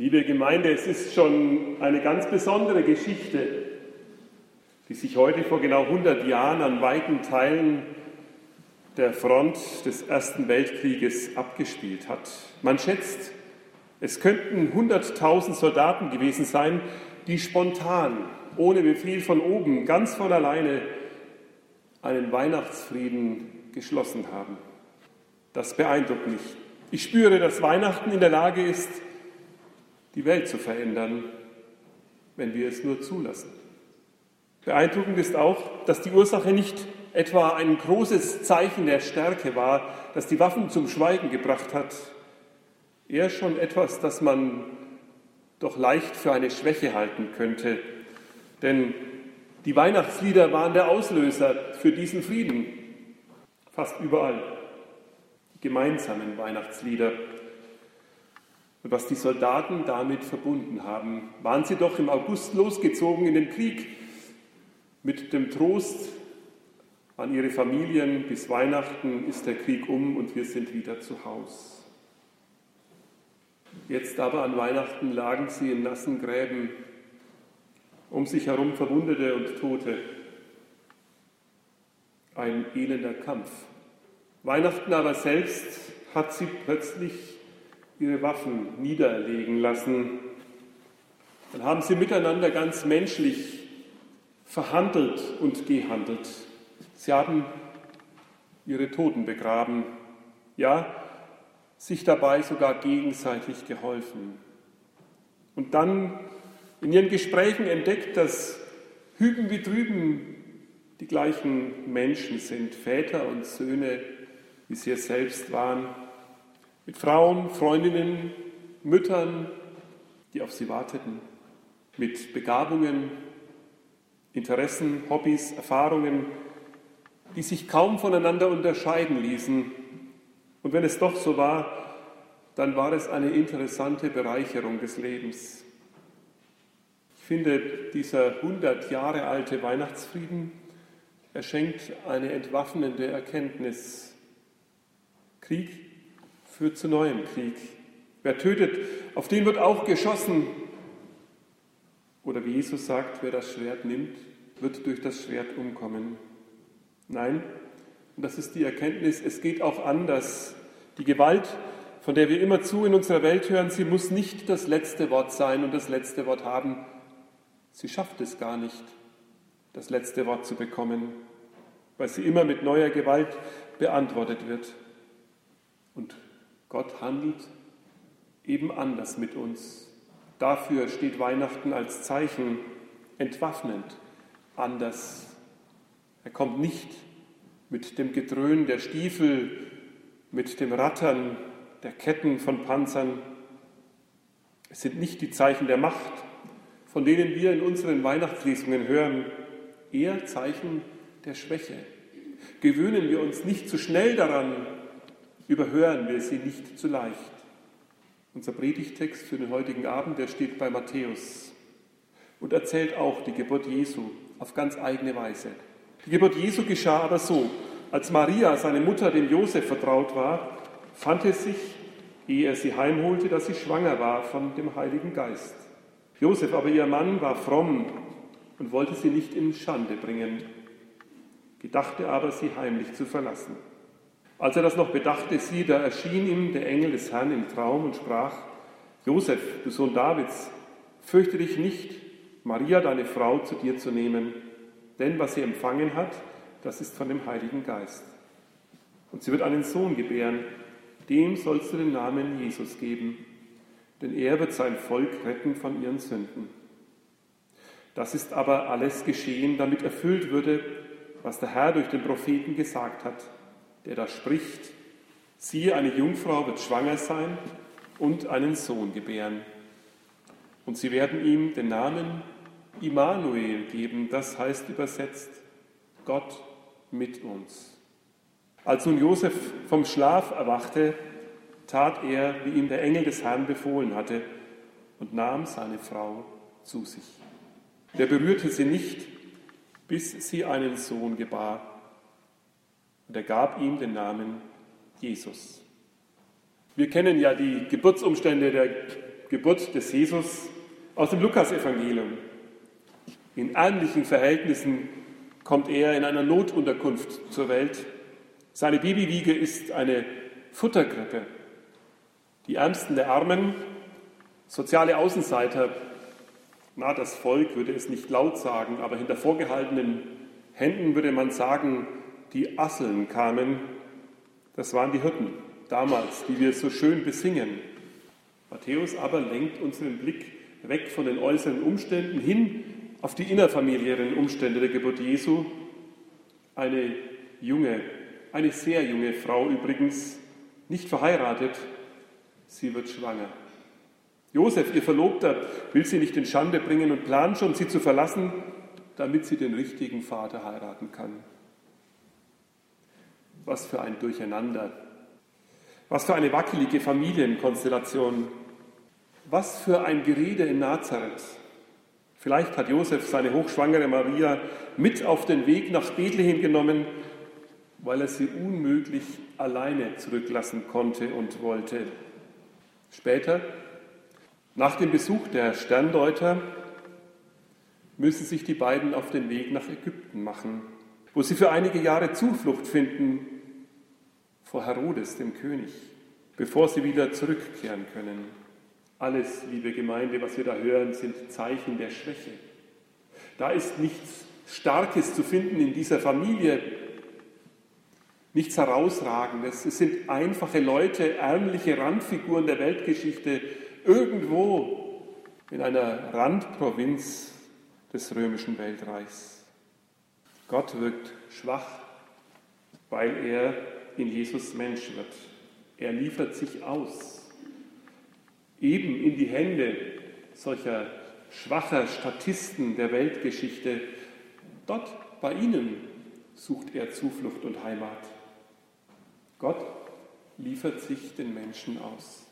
Liebe Gemeinde, es ist schon eine ganz besondere Geschichte, die sich heute vor genau 100 Jahren an weiten Teilen der Front des Ersten Weltkrieges abgespielt hat. Man schätzt, es könnten 100.000 Soldaten gewesen sein, die spontan, ohne Befehl von oben, ganz von alleine einen Weihnachtsfrieden geschlossen haben. Das beeindruckt mich. Ich spüre, dass Weihnachten in der Lage ist, die Welt zu verändern, wenn wir es nur zulassen. Beeindruckend ist auch, dass die Ursache nicht etwa ein großes Zeichen der Stärke war, das die Waffen zum Schweigen gebracht hat, eher schon etwas, das man doch leicht für eine Schwäche halten könnte. Denn die Weihnachtslieder waren der Auslöser für diesen Frieden, fast überall. Die gemeinsamen Weihnachtslieder. Was die Soldaten damit verbunden haben, waren sie doch im August losgezogen in den Krieg mit dem Trost an ihre Familien, bis Weihnachten ist der Krieg um und wir sind wieder zu Haus. Jetzt aber an Weihnachten lagen sie in nassen Gräben, um sich herum Verwundete und Tote. Ein elender Kampf. Weihnachten aber selbst hat sie plötzlich ihre Waffen niederlegen lassen. Dann haben sie miteinander ganz menschlich verhandelt und gehandelt. Sie haben ihre Toten begraben, ja, sich dabei sogar gegenseitig geholfen. Und dann in ihren Gesprächen entdeckt, dass hüben wie drüben die gleichen Menschen sind, Väter und Söhne, wie sie es selbst waren, mit Frauen, Freundinnen, Müttern, die auf sie warteten, mit Begabungen, Interessen, Hobbys, Erfahrungen, die sich kaum voneinander unterscheiden ließen. Und wenn es doch so war, dann war es eine interessante Bereicherung des Lebens. Ich finde, dieser 100 Jahre alte Weihnachtsfrieden, er schenkt eine entwaffnende Erkenntnis. Krieg führt zu neuem Krieg. Wer tötet, auf den wird auch geschossen. Oder wie Jesus sagt, wer das Schwert nimmt, wird durch das Schwert umkommen. Nein, und das ist die Erkenntnis, es geht auch anders. Die Gewalt, von der wir immerzu in unserer Welt hören, sie muss nicht das letzte Wort sein und das letzte Wort haben. Sie schafft es gar nicht, das letzte Wort zu bekommen, weil sie immer mit neuer Gewalt beantwortet wird. Und Gott handelt eben anders mit uns. Dafür steht Weihnachten als Zeichen entwaffnend anders. Er kommt nicht mit dem Gedröhn der Stiefel, mit dem Rattern der Ketten von Panzern. Es sind nicht die Zeichen der Macht, von denen wir in unseren Weihnachtslesungen hören, eher Zeichen der Schwäche. Gewöhnen wir uns nicht zu schnell daran, überhören wir sie nicht zu leicht. Unser Predigtext für den heutigen Abend, der steht bei Matthäus und erzählt auch die Geburt Jesu auf ganz eigene Weise. Die Geburt Jesu geschah aber so, als Maria, seine Mutter, dem Josef vertraut war, fand es sich, ehe er sie heimholte, dass sie schwanger war von dem Heiligen Geist. Josef aber, ihr Mann, war fromm und wollte sie nicht in Schande bringen, gedachte aber, sie heimlich zu verlassen. Als er das noch bedachte, sie, da erschien ihm der Engel des Herrn im Traum und sprach, Josef, du Sohn Davids, fürchte dich nicht, Maria, deine Frau, zu dir zu nehmen, denn was sie empfangen hat, das ist von dem Heiligen Geist. Und sie wird einen Sohn gebären, dem sollst du den Namen Jesus geben, denn er wird sein Volk retten von ihren Sünden. Das ist aber alles geschehen, damit erfüllt würde, was der Herr durch den Propheten gesagt hat der da spricht, siehe, eine Jungfrau wird schwanger sein und einen Sohn gebären. Und sie werden ihm den Namen Immanuel geben, das heißt übersetzt Gott mit uns. Als nun Josef vom Schlaf erwachte, tat er, wie ihm der Engel des Herrn befohlen hatte, und nahm seine Frau zu sich. Der berührte sie nicht, bis sie einen Sohn gebar und er gab ihm den Namen Jesus. Wir kennen ja die Geburtsumstände der Geburt des Jesus aus dem Lukasevangelium. In ärmlichen Verhältnissen kommt er in einer Notunterkunft zur Welt. Seine Babywiege ist eine Futterkrippe. Die Ärmsten der Armen, soziale Außenseiter, na, das Volk würde es nicht laut sagen, aber hinter vorgehaltenen Händen würde man sagen, die Asseln kamen. Das waren die Hirten damals, die wir so schön besingen. Matthäus aber lenkt unseren Blick weg von den äußeren Umständen hin auf die innerfamiliären Umstände der Geburt Jesu. Eine junge, eine sehr junge Frau übrigens, nicht verheiratet, sie wird schwanger. Josef, ihr Verlobter, will sie nicht in Schande bringen und plant schon, sie zu verlassen, damit sie den richtigen Vater heiraten kann. Was für ein Durcheinander. Was für eine wackelige Familienkonstellation. Was für ein Gerede in Nazareth. Vielleicht hat Josef seine hochschwangere Maria mit auf den Weg nach Bethlehem genommen, weil er sie unmöglich alleine zurücklassen konnte und wollte. Später, nach dem Besuch der Sterndeuter, müssen sich die beiden auf den Weg nach Ägypten machen, wo sie für einige Jahre Zuflucht finden vor Herodes, dem König, bevor sie wieder zurückkehren können. Alles, liebe Gemeinde, was wir da hören, sind Zeichen der Schwäche. Da ist nichts Starkes zu finden in dieser Familie, nichts Herausragendes. Es sind einfache Leute, ärmliche Randfiguren der Weltgeschichte, irgendwo in einer Randprovinz des römischen Weltreichs. Gott wirkt schwach, weil er in Jesus Mensch wird. Er liefert sich aus, eben in die Hände solcher schwacher Statisten der Weltgeschichte. Dort bei ihnen sucht er Zuflucht und Heimat. Gott liefert sich den Menschen aus.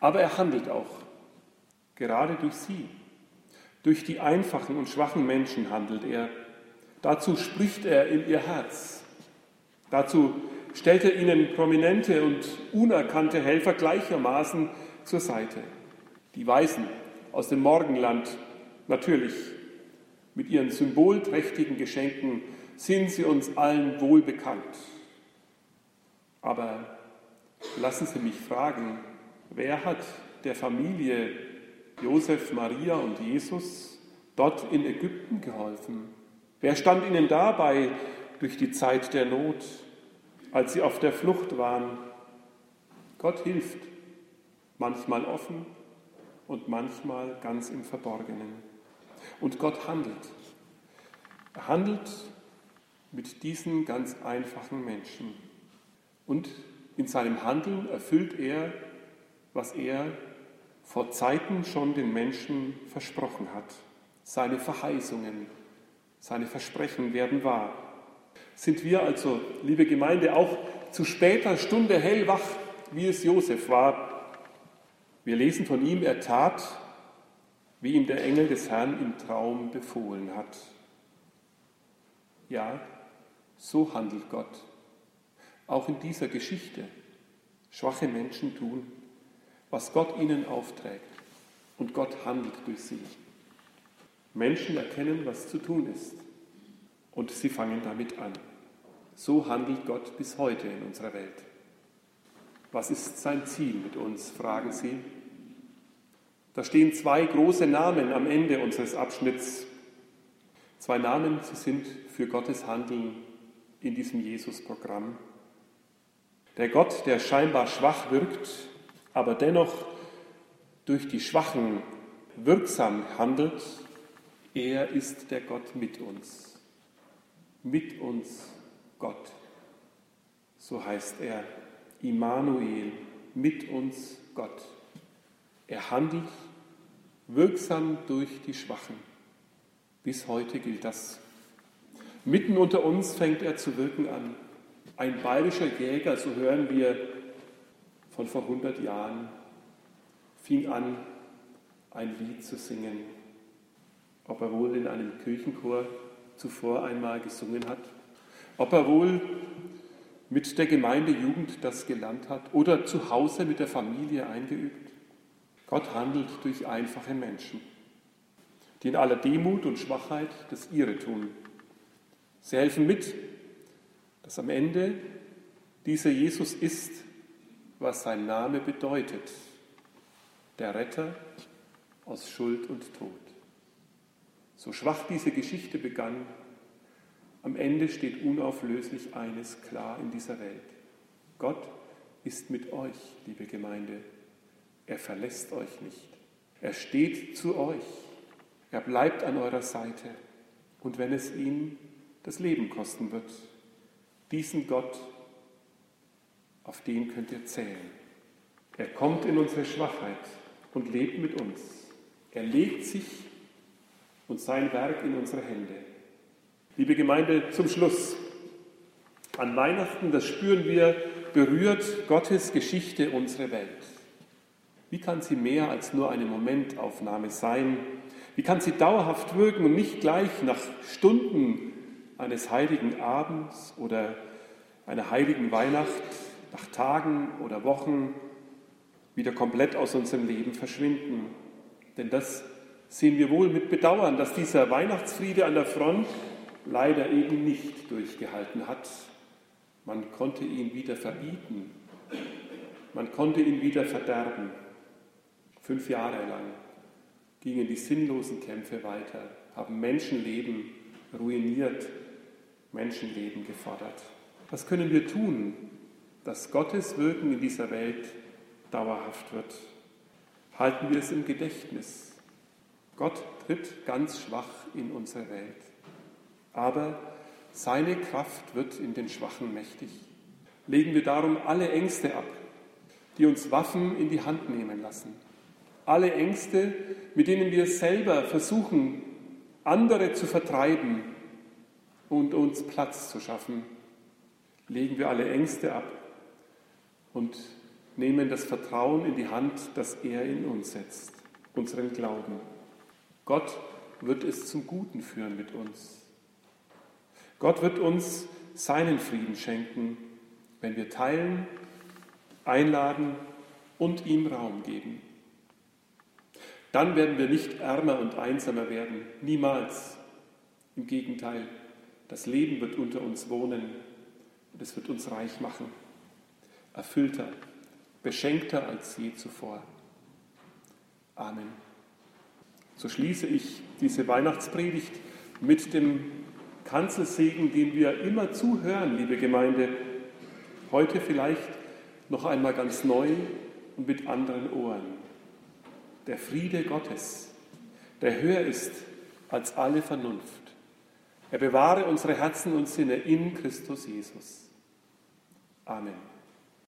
Aber er handelt auch, gerade durch sie. Durch die einfachen und schwachen Menschen handelt er. Dazu spricht er in ihr Herz. Dazu stellt er ihnen prominente und unerkannte Helfer gleichermaßen zur Seite. Die Weisen aus dem Morgenland, natürlich, mit ihren symbolträchtigen Geschenken sind sie uns allen wohl bekannt. Aber lassen Sie mich fragen, wer hat der Familie Josef, Maria und Jesus dort in Ägypten geholfen? Wer stand ihnen dabei durch die Zeit der Not, als sie auf der Flucht waren? Gott hilft, manchmal offen und manchmal ganz im Verborgenen. Und Gott handelt. Er handelt mit diesen ganz einfachen Menschen. Und in seinem Handeln erfüllt er, was er vor Zeiten schon den Menschen versprochen hat. Seine Verheißungen, seine Versprechen werden wahr. Sind wir also, liebe Gemeinde, auch zu später Stunde hellwach, wie es Josef war? Wir lesen von ihm, er tat, wie ihm der Engel des Herrn im Traum befohlen hat. Ja, so handelt Gott auch in dieser Geschichte schwache Menschen tun, was Gott ihnen aufträgt. Und Gott handelt durch sie. Menschen erkennen, was zu tun ist. Und sie fangen damit an. So handelt Gott bis heute in unserer Welt. Was ist sein Ziel mit uns, fragen Sie. Da stehen zwei große Namen am Ende unseres Abschnitts. Zwei Namen, sie sind für Gottes Handeln in diesem Jesus-Programm. Der Gott, der scheinbar schwach wirkt, aber dennoch durch die Schwachen wirksam handelt, er ist der Gott mit uns. Mit uns Gott. So heißt er, Immanuel, mit uns Gott. Er handelt wirksam durch die Schwachen. Bis heute gilt das. Mitten unter uns fängt er zu wirken an. Ein bayerischer Jäger, so hören wir von vor 100 Jahren, fing an, ein Lied zu singen. Ob er wohl in einem Kirchenchor zuvor einmal gesungen hat, ob er wohl mit der Gemeindejugend das gelernt hat oder zu Hause mit der Familie eingeübt. Gott handelt durch einfache Menschen, die in aller Demut und Schwachheit das ihre tun. Sie helfen mit, dass am Ende dieser Jesus ist, was sein Name bedeutet, der Retter aus Schuld und Tod. So schwach diese Geschichte begann, am Ende steht unauflöslich eines klar in dieser Welt. Gott ist mit euch, liebe Gemeinde. Er verlässt euch nicht. Er steht zu euch. Er bleibt an eurer Seite. Und wenn es ihn das Leben kosten wird, diesen Gott, auf den könnt ihr zählen. Er kommt in unsere Schwachheit und lebt mit uns. Er legt sich und sein Werk in unsere Hände. Liebe Gemeinde, zum Schluss. An Weihnachten, das spüren wir, berührt Gottes Geschichte unsere Welt. Wie kann sie mehr als nur eine Momentaufnahme sein? Wie kann sie dauerhaft wirken und nicht gleich nach Stunden eines heiligen Abends oder einer heiligen Weihnacht, nach Tagen oder Wochen wieder komplett aus unserem Leben verschwinden? Denn das sehen wir wohl mit Bedauern, dass dieser Weihnachtsfriede an der Front leider eben nicht durchgehalten hat. Man konnte ihn wieder verbieten. Man konnte ihn wieder verderben. Fünf Jahre lang gingen die sinnlosen Kämpfe weiter, haben Menschenleben ruiniert, Menschenleben gefordert. Was können wir tun, dass Gottes Wirken in dieser Welt dauerhaft wird? Halten wir es im Gedächtnis. Gott tritt ganz schwach in unsere Welt aber seine Kraft wird in den Schwachen mächtig. Legen wir darum alle Ängste ab, die uns Waffen in die Hand nehmen lassen. Alle Ängste, mit denen wir selber versuchen, andere zu vertreiben und uns Platz zu schaffen. Legen wir alle Ängste ab und nehmen das Vertrauen in die Hand, das er in uns setzt, unseren Glauben. Gott wird es zum Guten führen mit uns. Gott wird uns seinen Frieden schenken, wenn wir teilen, einladen und ihm Raum geben. Dann werden wir nicht ärmer und einsamer werden, niemals. Im Gegenteil, das Leben wird unter uns wohnen und es wird uns reich machen, erfüllter, beschenkter als je zuvor. Amen. So schließe ich diese Weihnachtspredigt mit dem Kanzelsegen, den wir immer zuhören, liebe Gemeinde, heute vielleicht noch einmal ganz neu und mit anderen Ohren. Der Friede Gottes, der höher ist als alle Vernunft. Er bewahre unsere Herzen und Sinne in Christus Jesus. Amen.